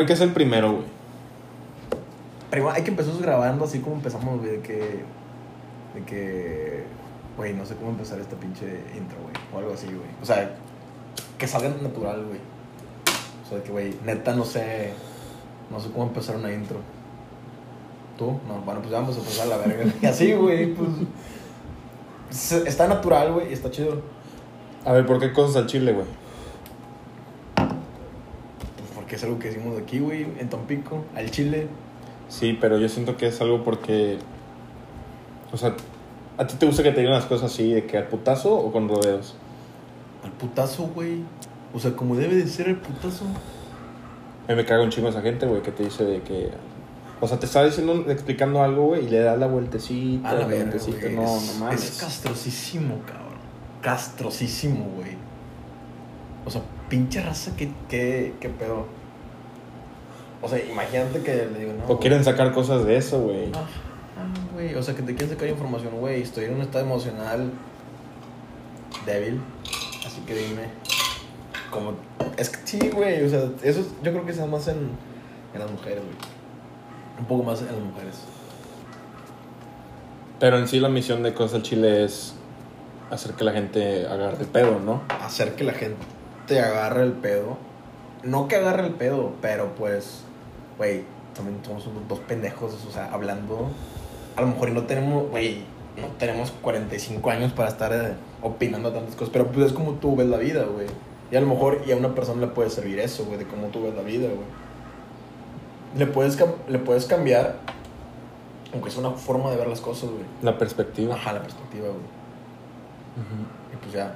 Hay que ser el primero, güey. Primero hay que empezar grabando así como empezamos, güey, de que. De que. Güey, no sé cómo empezar esta pinche intro, güey. O algo así, güey. O sea, que salga natural, güey. O sea, que, güey, neta no sé. No sé cómo empezar una intro. ¿Tú? No, bueno, pues vamos a empezar a la verga. Y así, güey, pues. Está natural, güey, y está chido. A ver, ¿por qué cosas al chile, güey? Porque es algo que decimos aquí, güey, en Tampico, al chile. Sí, pero yo siento que es algo porque. O sea, ¿a ti te gusta que te digan las cosas así, de que al putazo o con rodeos? Al putazo, güey. O sea, como debe de ser el putazo. A mí me caga un chingo esa gente, güey, que te dice de que. O sea, te está diciendo, explicando algo, güey, y le das la vueltecita, A la la verga, vueltecita. No, es, no mames. Es castrosísimo, cabrón. Castrosísimo, güey. O sea, pinche raza, ¿qué, qué, qué pedo? O sea, imagínate que le digo, no. O quieren sacar cosas de eso, güey. Ah, ah, güey. O sea, que te quieren sacar información, güey. Estoy en un estado emocional débil. Así que dime. Como. Es que sí, güey. O sea, eso es- yo creo que se da más en, en las mujeres, güey. Un poco más en las mujeres. Pero en sí la misión de cosas al chile es hacer que la gente agarre el pedo, ¿no? hacer que la gente te agarre el pedo. No que agarre el pedo, pero pues, güey, también somos unos dos pendejos, o sea, hablando. A lo mejor no tenemos, güey, no tenemos 45 años para estar eh, opinando tantas cosas, pero pues es como tú ves la vida, güey. Y a lo mejor y a una persona le puede servir eso, güey, de cómo tú ves la vida, güey. Le puedes, le puedes cambiar, aunque es una forma de ver las cosas, güey. La perspectiva. Ajá, la perspectiva, güey. Y pues ya.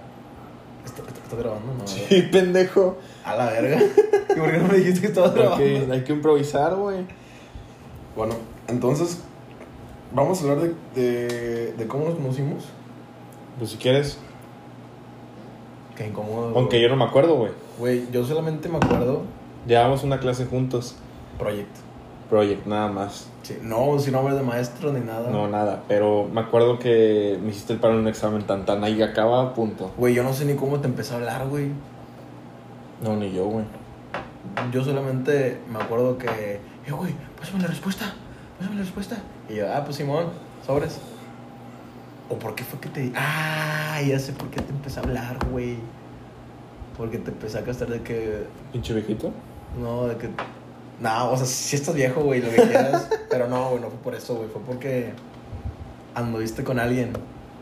¿Está, está- está grabando? Sí, pendejo. A la verga. ¿Y por qué no me dijiste que estabas Hay grabando? que, hay que improvisar, güey. Bueno, entonces, vamos a hablar de, de, de cómo nos conocimos. Pues si quieres. Qué incómodo. Aunque yo no me acuerdo, güey. Güey, yo solamente me acuerdo. Llevamos una clase juntos. Proyecto. Project, nada más. Sí, no, sin nombre de maestro ni nada. No, nada. Pero me acuerdo que me hiciste para un examen tan tan ahí acaba, punto. Güey, yo no sé ni cómo te empecé a hablar, güey. No, ni yo, güey. Yo solamente me acuerdo que. Eh, güey, pásame la respuesta. Pásame la respuesta. Y yo, ah, pues Simón, sobres. ¿O por qué fue que te.? Ah, ya sé por qué te empecé a hablar, güey. Porque te empecé a gastar de que. Pinche viejito. No, de que. No, o sea, si estás viejo, güey, lo que quieras. pero no, güey, no fue por eso, güey. Fue porque anduviste con alguien.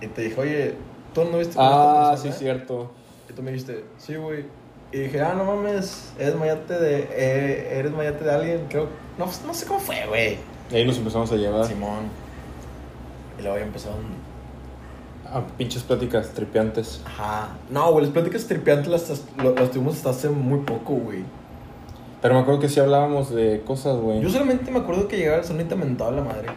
Y te dije, oye, tú anduviste con Ah, esta sí, persona?" cierto. Y tú me dijiste, sí, güey. Y dije, ah, no mames, eres mayate de. eh, eres mayate de alguien. Creo. No, no sé cómo fue, güey. Y ahí nos empezamos a llevar Simón. Y luego ya empezaron. a pinches pláticas tripeantes. Ajá. No, güey, las pláticas tripeantes las, lo- las tuvimos hasta hace muy poco, güey. Pero me acuerdo que sí hablábamos de cosas, güey. Yo solamente me acuerdo que llegaba el salón y te mentaba la madre.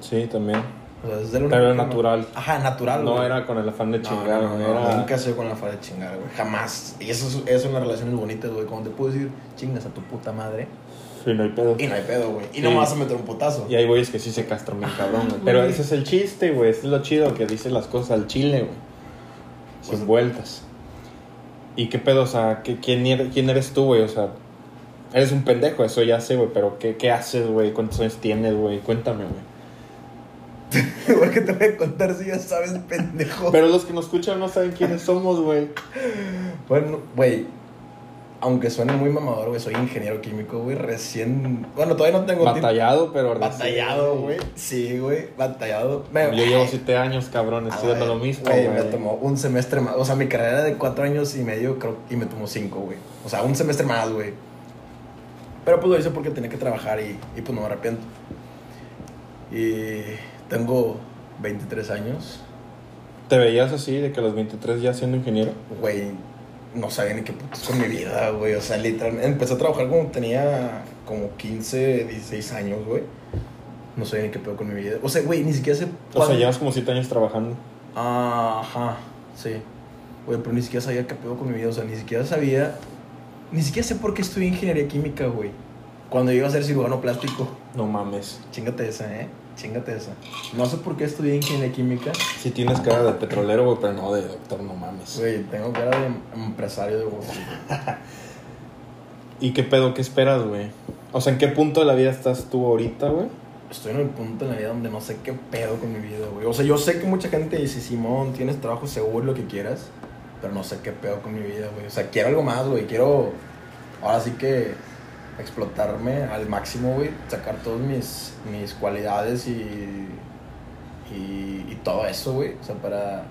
Sí, también. O sea, desde el Pero era me- natural. Ajá, natural, No güey. era con el afán de No, chingar, no, no, era... Nunca se con la fara de chingar, güey. Jamás. Y eso, es- eso en las relaciones bonitas, güey. Cuando te puedo decir, chingas a tu puta madre. Sí, no hay pedo. Y no hay pedo, güey. Y Sí. no me vas a meter un putazo. Y hay güeyes que sí se castran bien cabrón, güey. Pero ese es el chiste, güey. Ese es lo chido, que dice las cosas al chile, güey. Sin Pues- vueltas. ¿Y qué pedo? O sea, ¿qué- quién, eres, ¿quién eres tú, güey? O sea, eres un pendejo, eso ya sé, güey. Pero ¿qué, qué haces, güey? ¿Cuántos años tienes, güey? Cuéntame, güey. Porque te voy a contar si ya sabes, pendejo. Pero los que nos escuchan no saben quiénes somos, güey. Bueno, güey. Aunque suene muy mamador, güey. Soy ingeniero químico, güey. Recién. Bueno, todavía no tengo. Batallado, pero... Batallado, güey. Sí, güey. Batallado. Me- Yo llevo siete años, cabrón, A estudiando lo mismo, Güey, me tomó un semestre más. O sea, mi carrera era de cuatro años y medio, creo, y me tomó cinco, güey. O sea, un semestre más, güey. Pero pues lo hice porque tenía que trabajar y, y pues no me arrepiento. Y tengo 23 años. ¿Te veías así, de que a los 23 ya siendo ingeniero? Güey, no sabía ni qué putos con mi vida, güey. O sea, literalmente empecé a trabajar cuando tenía como 15, 16 años, güey. No sabía ni qué pedo con mi vida. O sea, güey, ni siquiera sé. O sea, llevas como siete años trabajando. Ajá, sí. Güey, pero ni siquiera sabía qué pedo con mi vida. O sea, ni siquiera sabía. Ni siquiera sé por qué estudié ingeniería química, güey. Cuando iba a ser cirujano plástico. No mames. Chingate esa, ¿eh? Chingate esa. No sé por qué estudié ingeniería química. Sí tienes cara de petrolero, güey, pero no de doctor, no mames. Güey, tengo cara de empresario de Wall. ¿Y qué pedo? ¿Qué esperas, güey? O sea, ¿en qué punto de la vida estás tú ahorita, güey? Estoy en el punto en la vida donde no sé qué pedo con mi vida, güey. O sea, yo sé que mucha gente dice, Simón, tienes trabajo seguro, lo que quieras. Pero no sé qué pedo con mi vida, güey. O sea, quiero algo más, güey. Quiero, ahora sí que, explotarme al máximo, güey. Sacar todas mis, mis cualidades y, y, y todo eso, güey. O sea, para,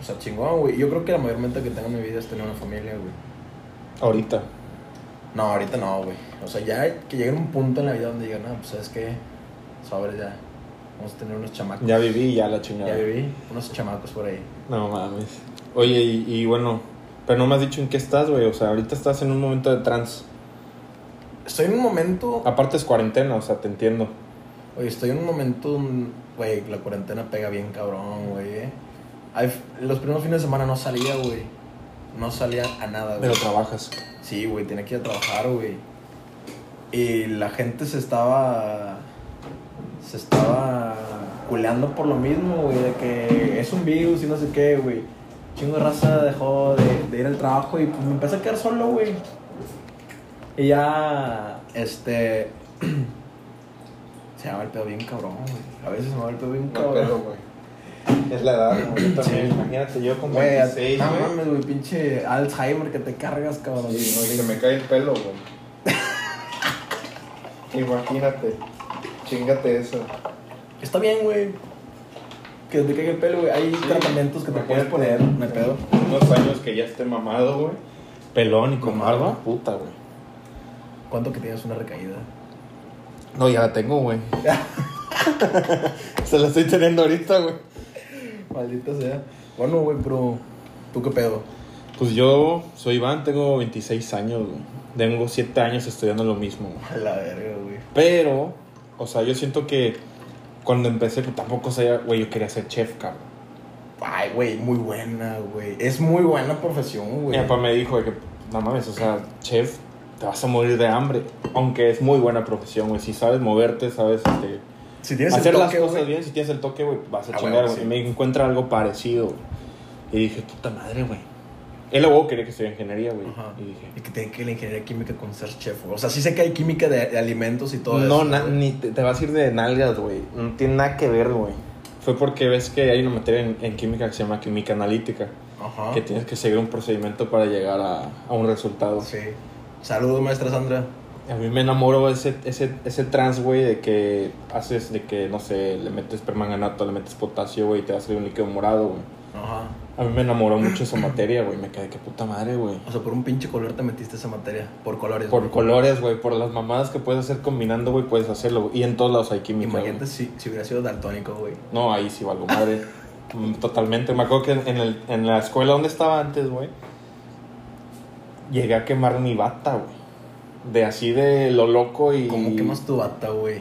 o sea, chingón, güey. Yo creo que la mayor meta que tengo en mi vida es tener una familia, güey. Ahorita. No, ahorita no, güey. O sea, ya que llegue un punto en la vida donde digan, no, pues sabes qué, sobre ya. Vamos a tener unos chamacos. Ya viví, ya la chingada. Ya viví, unos chamacos por ahí. No mames. Oye, y, y bueno, pero no me has dicho en qué estás, güey. O sea, ahorita estás en un momento de trans. Estoy en un momento. Aparte es cuarentena, o sea, te entiendo. Oye, estoy en un momento. Güey, la cuarentena pega bien cabrón, güey. eh. Los primeros fines de semana no salía, güey. No salía a nada, güey. Pero trabajas. Sí, güey, tenía que ir a trabajar, güey. Y la gente se estaba. Se estaba culeando por lo mismo, güey, de que es un virus y no sé qué, güey. Chingo de raza dejó de, de ir al trabajo y pues me empecé a quedar solo, güey. Y ya, este. se me va el pedo bien cabrón, güey. A veces se me va el pedo bien cabrón. güey. Es la edad, güey. Yo también, Sí. imagínate, yo con Güey, 26, no mames, güey, pinche Alzheimer que te cargas, cabrón. Sí, no, y se me cae el pelo, güey. Imagínate. Chingate eso. Está bien, güey. Que te caiga el pelo, güey. Hay tratamientos que te puedes poner, no hay pedo. Unos años que ya esté mamado, güey. Pelón y con barba. Puta, güey. ¿Cuánto que tienes una recaída? No, ya la tengo, güey. Se la estoy teniendo ahorita, güey. Maldita sea. Bueno, güey, pero. ¿Tú qué pedo? Pues yo soy Iván, tengo 26 años, güey. Tengo 7 años estudiando lo mismo, güey. A la verga, güey. Pero, o sea, yo siento que cuando empecé, pues tampoco sabía, güey, yo quería ser chef, cabrón. Ay, güey, muy buena, güey. Es muy buena profesión, Mi güey. papá me dijo que, no mames, o sea, chef, te vas a morir de hambre. Aunque es muy buena profesión, güey. Si sabes moverte, sabes este, Si tienes hacer el las toque, cosas güey. bien, si tienes el toque, güey, vas a Ah, chingar, güey. sí. Y me encuentra algo parecido, güey. Y dije, puta madre, güey. Él luego quería que estudiara ingeniería, güey. Ajá. Y dije, Y que tiene que la ingeniería química con ser chef, güey. O sea, sí sé que hay química de, de alimentos y todo no, eso. na- güey. ni te, te vas a ir de nalgas, güey. No tiene nada que ver, güey. Fue porque ves que hay una materia en, en química que se llama química analítica. Ajá. Que tienes que seguir un procedimiento para llegar a, a un resultado. Sí. Saludos, maestra Sandra. A mí me enamoró ese, ese, ese trans, güey, de que haces, de que, no sé, le metes permanganato, le metes potasio, güey, y te va a salir un líquido morado, güey. Ajá. A mí me enamoró mucho esa materia, güey. Me quedé, qué puta madre, güey. O sea, por un pinche color te metiste esa materia. Por colores. Por güey. colores, güey, por las mamadas que puedes hacer combinando, güey, puedes hacerlo. güey. Y en todos lados hay química. Imagínate si, si hubiera sido daltónico, güey. No, ahí sí valgo madre. Mm, Totalmente. Me acuerdo que en, en el, en la escuela donde estaba antes, güey, llegué a quemar mi bata, güey. De así de lo loco y. ¿Cómo quemas tu bata, güey?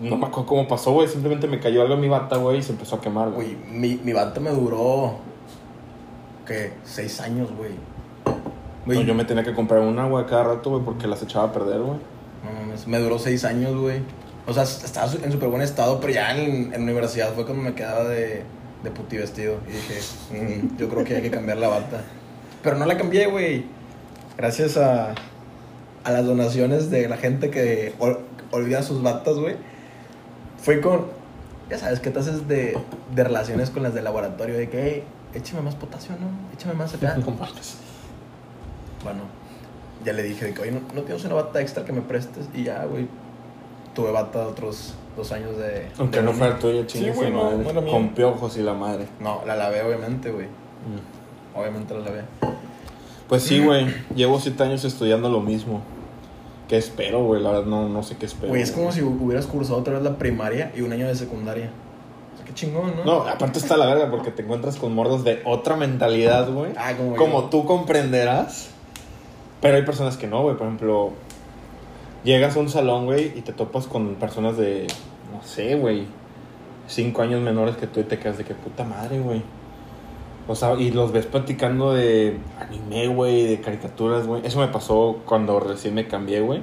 No me acuerdo cómo pasó, güey. Simplemente me cayó algo en mi bata, güey, y se empezó a quemar, güey. Güey, mi, mi bata me duró. ¿Qué? Seis años, güey. No, yo me tenía que comprar una, güey, cada rato, güey, porque las echaba a perder, güey. No mames, me duró seis años, güey. O sea, estaba en súper buen estado, pero ya en, en universidad fue cuando me quedaba de, de puti vestido. Y dije, "Mm, yo creo que hay que cambiar la bata. Pero no la cambié, güey. Gracias a, a las donaciones de la gente que ol- olvida sus batas, güey. Fui con, ya sabes, que te haces de, de relaciones con las de laboratorio, de que, hey, échame más potasio, ¿no? Échame más acá. No mames. Bueno, ya le dije de que, oye, ¿no, no tienes una bata extra que me prestes? Y ya, güey, tuve bata otros dos años de... Aunque de no fuera tuya, Sí, chingue güey, su no, madre. no. Con piojos y la madre. No, la lavé, obviamente, güey. Mm. Obviamente la lavé. Pues sí, güey. Llevo siete años estudiando lo mismo. ¿Qué espero, güey? La verdad, no, no sé qué espero. Güey, es como si hubieras cursado otra vez la primaria y un año de secundaria. Qué chingón, ¿no? No, aparte está la verga porque te encuentras con mordos de otra mentalidad, güey. Ah, como Como yo. tú comprenderás. Pero hay personas que no, güey. Por ejemplo, llegas a un salón, güey, y te topas con personas de, no sé, güey, cinco años menores que tú y te quedas de que puta madre, güey. O sea, y los ves platicando de anime, güey, de caricaturas, güey. Eso me pasó cuando recién me cambié, güey.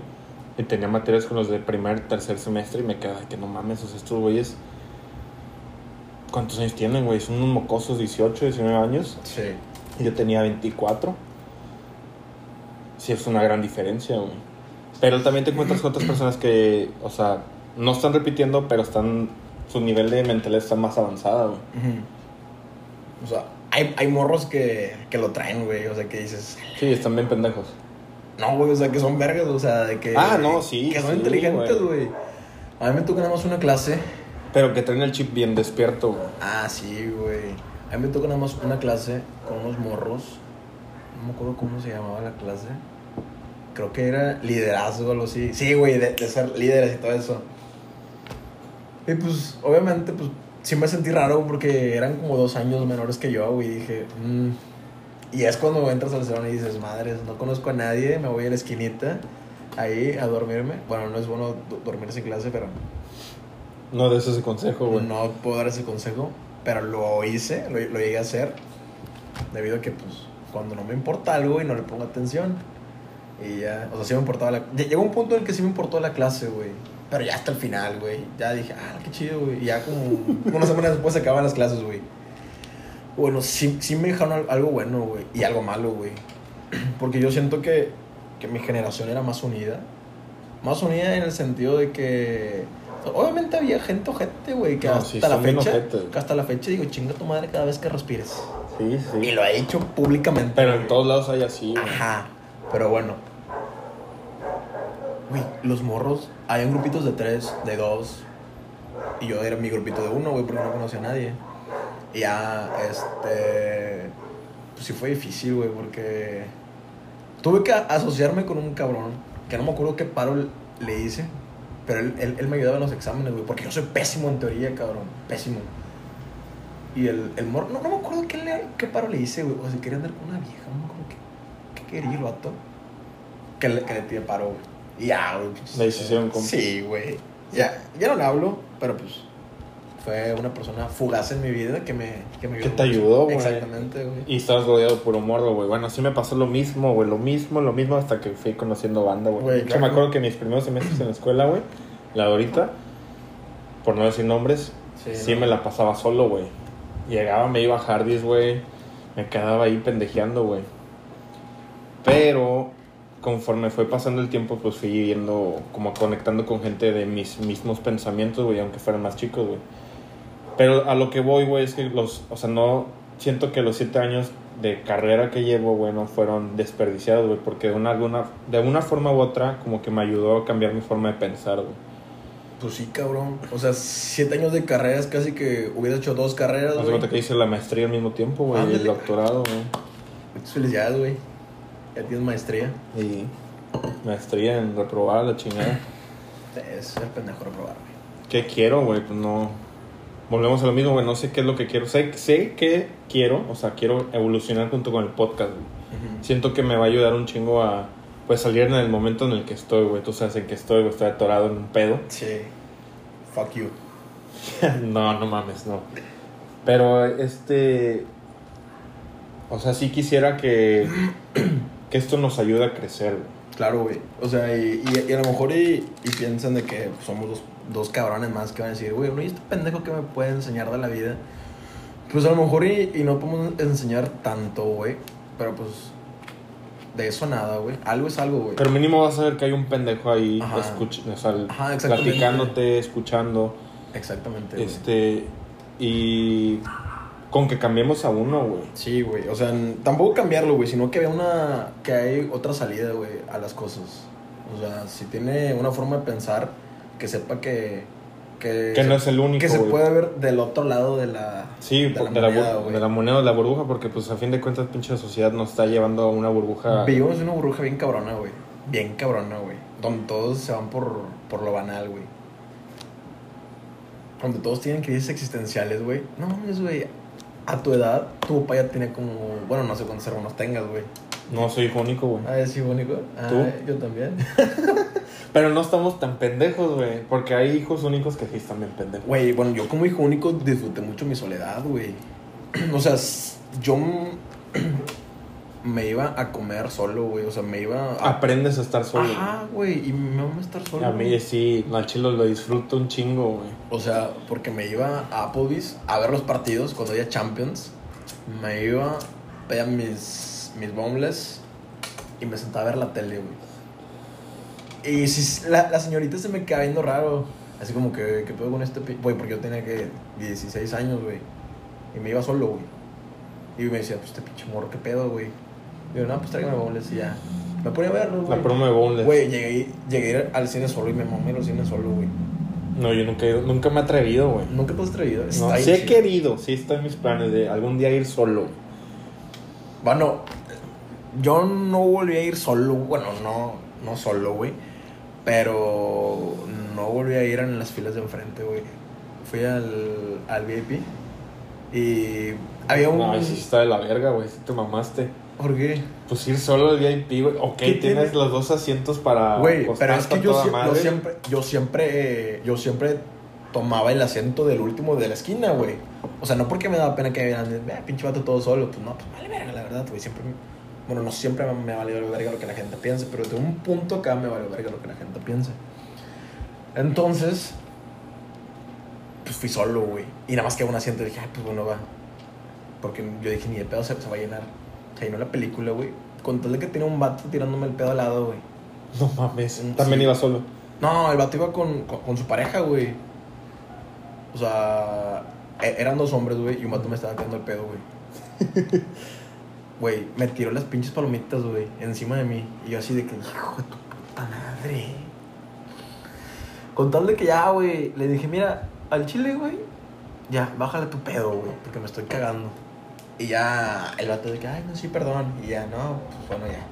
Y tenía materias con los de primer, tercer semestre y me quedaba de que no mames, o sea, estos güeyes. ¿Cuántos años tienen, güey? Son unos mocosos, 18, 19 años. Sí. Yo tenía 24. Sí, es una gran diferencia, güey. Pero también te encuentras con otras personas que, o sea, no están repitiendo, pero están. Su nivel de mentalidad está más avanzada, güey. O sea, hay, hay morros que, que lo traen, güey. O sea, que dices, Sí, están bien pendejos. no, güey, o sea, que son vergas, o sea, de que. Ah, no, sí, Que son sí, inteligentes, güey. A mí me toca nada más una clase. Pero que traen el chip bien despierto, güey. Ah, sí, güey. A mí me toca nada más una clase con unos morros. No me acuerdo cómo se llamaba la clase. Creo que era liderazgo o algo así. Sí, güey, de, ser líderes y todo eso. Y pues, obviamente, pues, sí me sentí raro porque eran como dos años menores que yo, güey. Y dije, "Mm". Y es cuando entras al salón y dices, madres, no conozco a nadie, me voy a la esquinita ahí a dormirme. Bueno, no es bueno do- dormirse en clase, pero No des ese consejo, güey. no puedo dar ese consejo, pero lo hice, lo, lo llegué a hacer, debido a que, pues, cuando no me importa algo y no le pongo atención, y ya, o sea, sí me importaba la... lle- Llegó un punto en el que sí me importó la clase, güey, pero ya hasta el final, güey, ya dije, ah, qué chido, güey, y ya como una semana después se acaban las clases, güey. Bueno, sí, sí me dejaron al- algo bueno, güey, y algo malo, güey, porque yo siento que, que mi generación era más unida, más unida en el sentido de que... Obviamente había gente ojete, güey, que No, hasta sí, la fecha, que hasta la fecha digo, chinga tu madre cada vez que respires. Sí, Y sí. lo he hecho públicamente. Pero en todos lados hay así, güey. Ajá. Pero bueno. Güey, los morros, habían grupitos de tres, de dos. Y yo era mi grupito de uno, güey, porque no conocía a nadie. Y ya, este. Pues sí fue difícil, güey, porque. Tuve que asociarme con un cabrón, que no me acuerdo qué paro le hice. Pero él, él, él me ayudaba en los exámenes, güey, porque yo soy pésimo en teoría, cabrón. Pésimo. Y el, el morro, no, no me acuerdo qué, le, qué paro le hice, güey. O si quería andar con una vieja, no me acuerdo qué, qué quería el vato. Que le, que le tiré paro, güey. Y ya, güey. pues, Le hicieron compa. Sí, güey. Ya, ya no le hablo, pero pues fue una persona fugaz en mi vida que me, que me Que te mucho. ayudó, güey. Exactamente, güey. Y estabas rodeado por un morro, güey. Bueno, sí me pasó lo mismo, güey. Lo mismo, lo mismo hasta que fui conociendo banda, güey. Claro. me acuerdo que mis primeros semestres en la escuela, güey, la de ahorita, por no decir nombres, sí, no. me la pasaba solo, güey. Llegaba, me iba a Hardys, güey. Me quedaba ahí pendejeando, güey. Pero conforme fue pasando el tiempo, pues fui viendo, como conectando con gente de mis mismos pensamientos, güey, aunque fueran más chicos, güey. Pero a lo que voy, güey, es que los, o sea, no, siento que los siete años de carrera que llevo, güey, no fueron desperdiciados, güey, porque de una, alguna, de una forma u otra, como que me ayudó a cambiar mi forma de pensar, güey. Pues sí, cabrón. O sea, siete años de carreras, casi que hubiera hecho dos carreras, güey. cuánto que hice la maestría al mismo tiempo, güey, y el doctorado, güey. Felicidades, güey. Ya tienes maestría. Y maestría en reprobar la chingada. Es ser pendejo reprobar, güey. ¿Qué quiero, güey? Pues no. Volvemos a lo mismo, güey. No sé qué es lo que quiero. Sé, sé que quiero, o sea, quiero evolucionar junto con el podcast, güey. Siento que me va a ayudar un chingo a, pues, salir en el momento en el que estoy, güey. Tú sabes en que estoy, güey. Estoy atorado en un pedo. Sí. Fuck you. no, no mames, no. Pero, este. O sea, sí quisiera que. que esto nos ayude a crecer, güey. Claro, güey. O sea, y, y, y a lo mejor y, y piensan de que somos dos, dos cabrones más que van a decir, güey, ¿no? ¿y este pendejo que me puede enseñar de la vida? Pues a lo mejor y, y no podemos enseñar tanto, güey. Pero pues, de eso nada, güey. Algo es algo, güey. Pero mínimo vas a ver que hay un pendejo ahí, Ajá. escuch- o sea, Ajá, exactamente. platicándote, escuchando. Exactamente. Este. Y. Con que cambiemos a uno, güey. Sí, güey. O sea, tampoco cambiarlo, güey, sino que vea una. que hay otra salida, güey, a las cosas. O sea, si tiene una forma de pensar, que sepa que. Que, no es el único, Que se puede ver del otro lado de la. Sí, de por- la de, la, moneda, güey. de la moneda de la burbuja, porque pues a fin de cuentas pinche sociedad nos está llevando a una burbuja. Vivimos en una burbuja bien cabrona, güey. Bien cabrona, güey. Donde todos se van por, por lo banal, güey. Donde todos tienen crisis existenciales, güey. No mames, güey. A tu edad, tu papá ya tiene como. Bueno, no sé cuántos hermanos tengas, güey. No soy hijo único, güey. Ah, es hijo único. Ah, ¿Tú? yo también. Pero no estamos tan pendejos, güey. Porque hay hijos únicos que sí están bien pendejos. Güey, bueno, yo como hijo único disfruté mucho mi soledad, güey. O sea, yo me iba a comer solo, güey. O sea, me iba a. Aprendes a estar solo. Ajá, güey. Y me vamos a estar solo. A mí güey. sí, al chilo lo disfruto un chingo, güey. O sea, porque me iba a Applebee's a ver los partidos cuando había Champions. Me iba, pedía mis, mis boneless y me sentaba a ver la tele, güey. Y si la, la señorita se me queda viendo raro. Así como que, ¿qué pedo con este pi-?" Güey, porque yo tenía que 16 años, güey. Y me iba solo, güey. Y me decía, pues este pinche morro, ¿qué pedo, güey? Yo, no, pues tráigame boneless y ya. Me ponía a verlo, güey. La promo de Boneless. Güey, llegué, llegué al cine solo y me mamé los cines solo, güey. No, yo nunca nunca me he atrevido, güey. Nunca te has atrevido. No, Está sí bien he chido. querido, sí está en mis planes de algún día ir solo. Bueno, yo no volví a ir solo, bueno, no, no solo, güey. Pero no volví a ir en las filas de enfrente, güey. Fui al, al VIP y había un... No, sí está de la verga, güey, si te mamaste. ¿Por qué? Pues ir solo al VIP, güey. Ok, ¿Qué tienes tiene? los dos asientos para. Güey, pero es que yo, siempre, yo siempre, yo siempre tomaba el asiento del último de la esquina, güey. O sea, no porque me daba pena que vieran, "Eh, pinche vato todo solo. Pues no, pues vale verga, la verdad, güey. Siempre, me- bueno, no siempre me, me vale verga lo que la gente piense, pero de un punto acá me vale verga lo que la gente piense. Entonces, pues fui solo, güey. Y nada más que un asiento dije, ay, pues bueno, va. Porque yo dije, ni de pedo se, se va a llenar. Se llenó la película, güey. Con tal de que tenía un vato tirándome el pedo al lado, güey. No mames. También sí. iba solo. No, el vato iba con, con, con su pareja, güey. O sea, e- eran dos hombres, güey, y un vato me estaba tirando el pedo, güey. Güey, me tiró las pinches palomitas, güey, encima de mí. Y yo así de que, hijo de tu puta madre. Con tal de que ya, güey, le dije, mira, al chile, güey, ya, bájale tu pedo, güey, porque me estoy cagando. Y ya, el vato de que, ay, no, sí, perdón. Y ya, no, pues bueno, ya.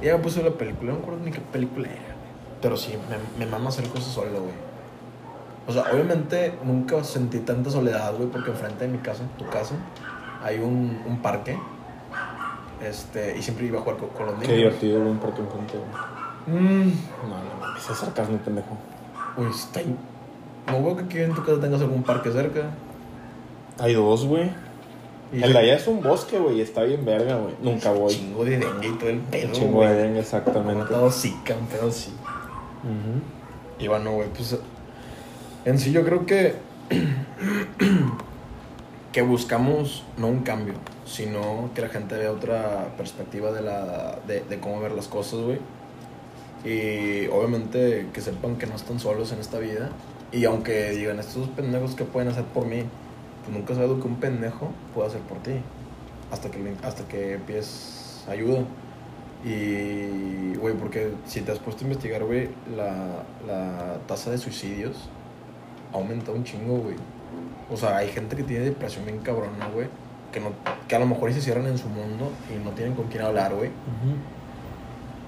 Y ya me puso la película, no me acuerdo ni qué película era, güey. Pero sí, me, me mama hacer cosas solo, güey. O sea, obviamente nunca sentí tanta soledad, güey, porque enfrente de mi casa, tu casa, hay un, un parque. Este, y siempre iba a jugar con, con los niños. Qué divertido, un parque güey. Mm, No, no mames, es sarcasmo, pendejo. Uy, está ahí. No veo que aquí en tu casa tengas algún parque cerca. Hay dos, güey. El de allá es un bosque, güey, está bien verga, güey. Nunca voy. Chingo de dengue y todo el pedo, Chingo güey. de dengue, exactamente. un pedo así. Ujú. Y bueno, güey, pues en sí yo creo que que buscamos no un cambio, sino que la gente vea otra perspectiva de la de, de cómo ver las cosas, güey. Y obviamente que sepan que no están solos en esta vida y aunque digan estos pendejos que pueden hacer por mí, pues nunca sabes lo que un pendejo puede hacer por ti hasta que hasta que pides ayuda. Y, güey, porque si te has puesto a investigar, güey, la, la tasa de suicidios ha aumentado un chingo, güey. O sea, hay gente que tiene depresión bien cabrona, güey. Que, no, que a lo mejor se cierran en su mundo y no tienen con quién hablar, güey.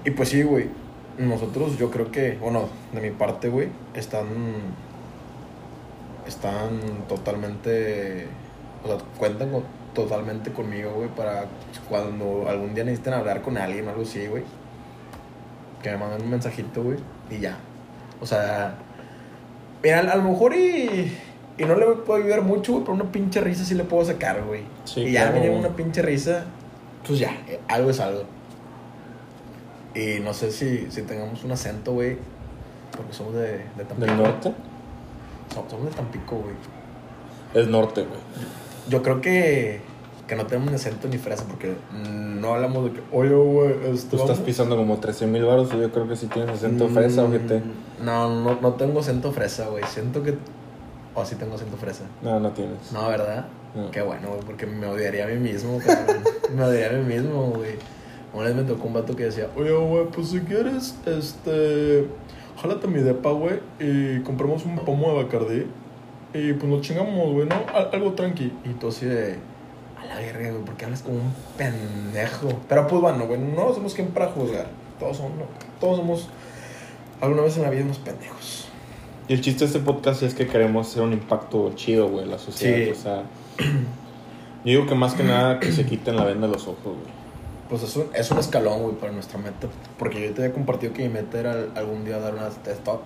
Y pues sí, güey. Nosotros, yo creo que, bueno, de mi parte, güey, están. Están totalmente. O sea, cuentan con- totalmente conmigo, güey, para cuando algún día necesiten hablar con alguien o algo así, güey. Que me manden un mensajito, güey, y ya. O sea. Mira, a lo mejor y. Y no le puedo ayudar mucho, güey, pero una pinche risa sí le puedo sacar, güey. Sí, y ya claro, me una pinche risa, pues ya, eh, algo es algo. Y no sé si, si tengamos un acento, güey, porque somos de, de Tampico. ¿Del norte? Somos, somos de Tampico, güey. Es norte, güey. Yo creo que, que no tenemos ni acento ni fresa, porque no hablamos de que, oye, güey, este, Tú estás vamos". pisando como 13 mil baros y yo creo que sí tienes acento fresa, Mm, ojete. No, no, no tengo acento fresa, güey. Siento que. O sí tengo acento fresa. No, no tienes. No, ¿verdad? No. Qué bueno, güey, porque me odiaría a mí mismo, cabrón. me odiaría a mí mismo, güey. Una vez me tocó un vato que decía, oye, güey, pues si quieres, este, jálate mi depa, güey, y compramos un pomo de Bacardí, y pues nos chingamos, güey, ¿no? Al- algo tranqui. Y tú así de, a la verga, güey, ¿por qué hablas como un pendejo? Pero pues bueno, güey, no somos quien para juzgar. Todos somos, todos somos, alguna vez en la vida, unos pendejos. Y el chiste de este podcast es que queremos hacer un impacto chido, güey, en la sociedad. Sí. O sea, yo digo que más que nada que se quiten la venda de los ojos, güey. Pues es un, es un escalón, güey, para nuestra meta. Porque yo te había compartido que mi meta era algún día dar una TED Talk.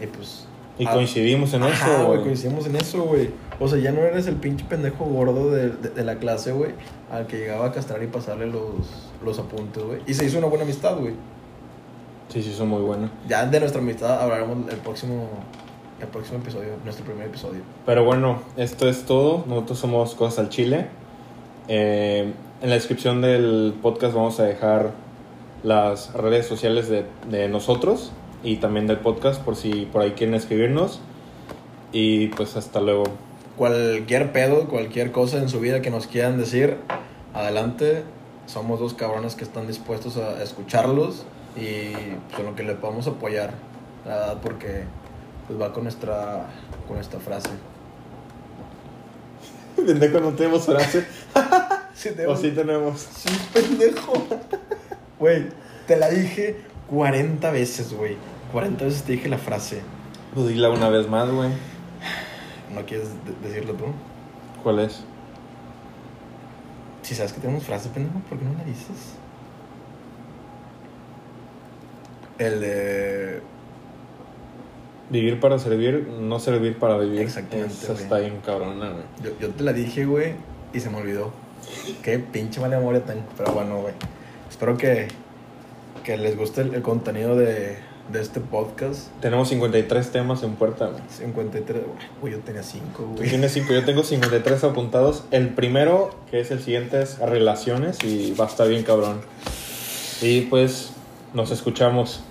Y pues. Y ah, coincidimos en ajá, eso, güey. coincidimos en eso, güey. O sea, ya no eres el pinche pendejo gordo de, de, de la clase, güey, al que llegaba a castrar y pasarle los, los apuntes, güey. Y se hizo una buena amistad, güey. Sí, sí, son muy buenos. Ya de nuestra amistad hablaremos el próximo, el próximo episodio, nuestro primer episodio. Pero bueno, esto es todo. Nosotros somos Cosas al Chile. Eh, en la descripción del podcast vamos a dejar las redes sociales de, de nosotros y también del podcast por si por ahí quieren escribirnos. Y pues hasta luego. Cualquier pedo, cualquier cosa en su vida que nos quieran decir, adelante. Somos dos cabrones que están dispuestos a escucharlos y pues, en lo que le podamos apoyar, la verdad, porque pues va con nuestra, con esta frase. Pendejo, no tenemos frase. Sí, O sí tenemos. Sí, pendejo. Güey, te la dije 40 veces, güey. 40 veces te dije la frase. Pues dila una vez más, güey. ¿No quieres de- decirlo tú? ¿Cuál es? Si sabes que tenemos frase, pendejo, ¿por qué no la dices? El de... Vivir para servir, no servir para vivir. Exactamente, Esa está bien cabrona, güey. Yo, yo te la dije, güey, y se me olvidó. Qué pinche mala memoria tengo. Pero bueno, güey. Espero que, que les guste el, el contenido de, de este podcast. Tenemos 53 temas en puerta, güey. 53. Güey, yo tenía 5, Tú güey. tienes 5, yo tengo 53 apuntados. El primero, que es el siguiente, es relaciones y va a estar bien cabrón. Y pues nos escuchamos.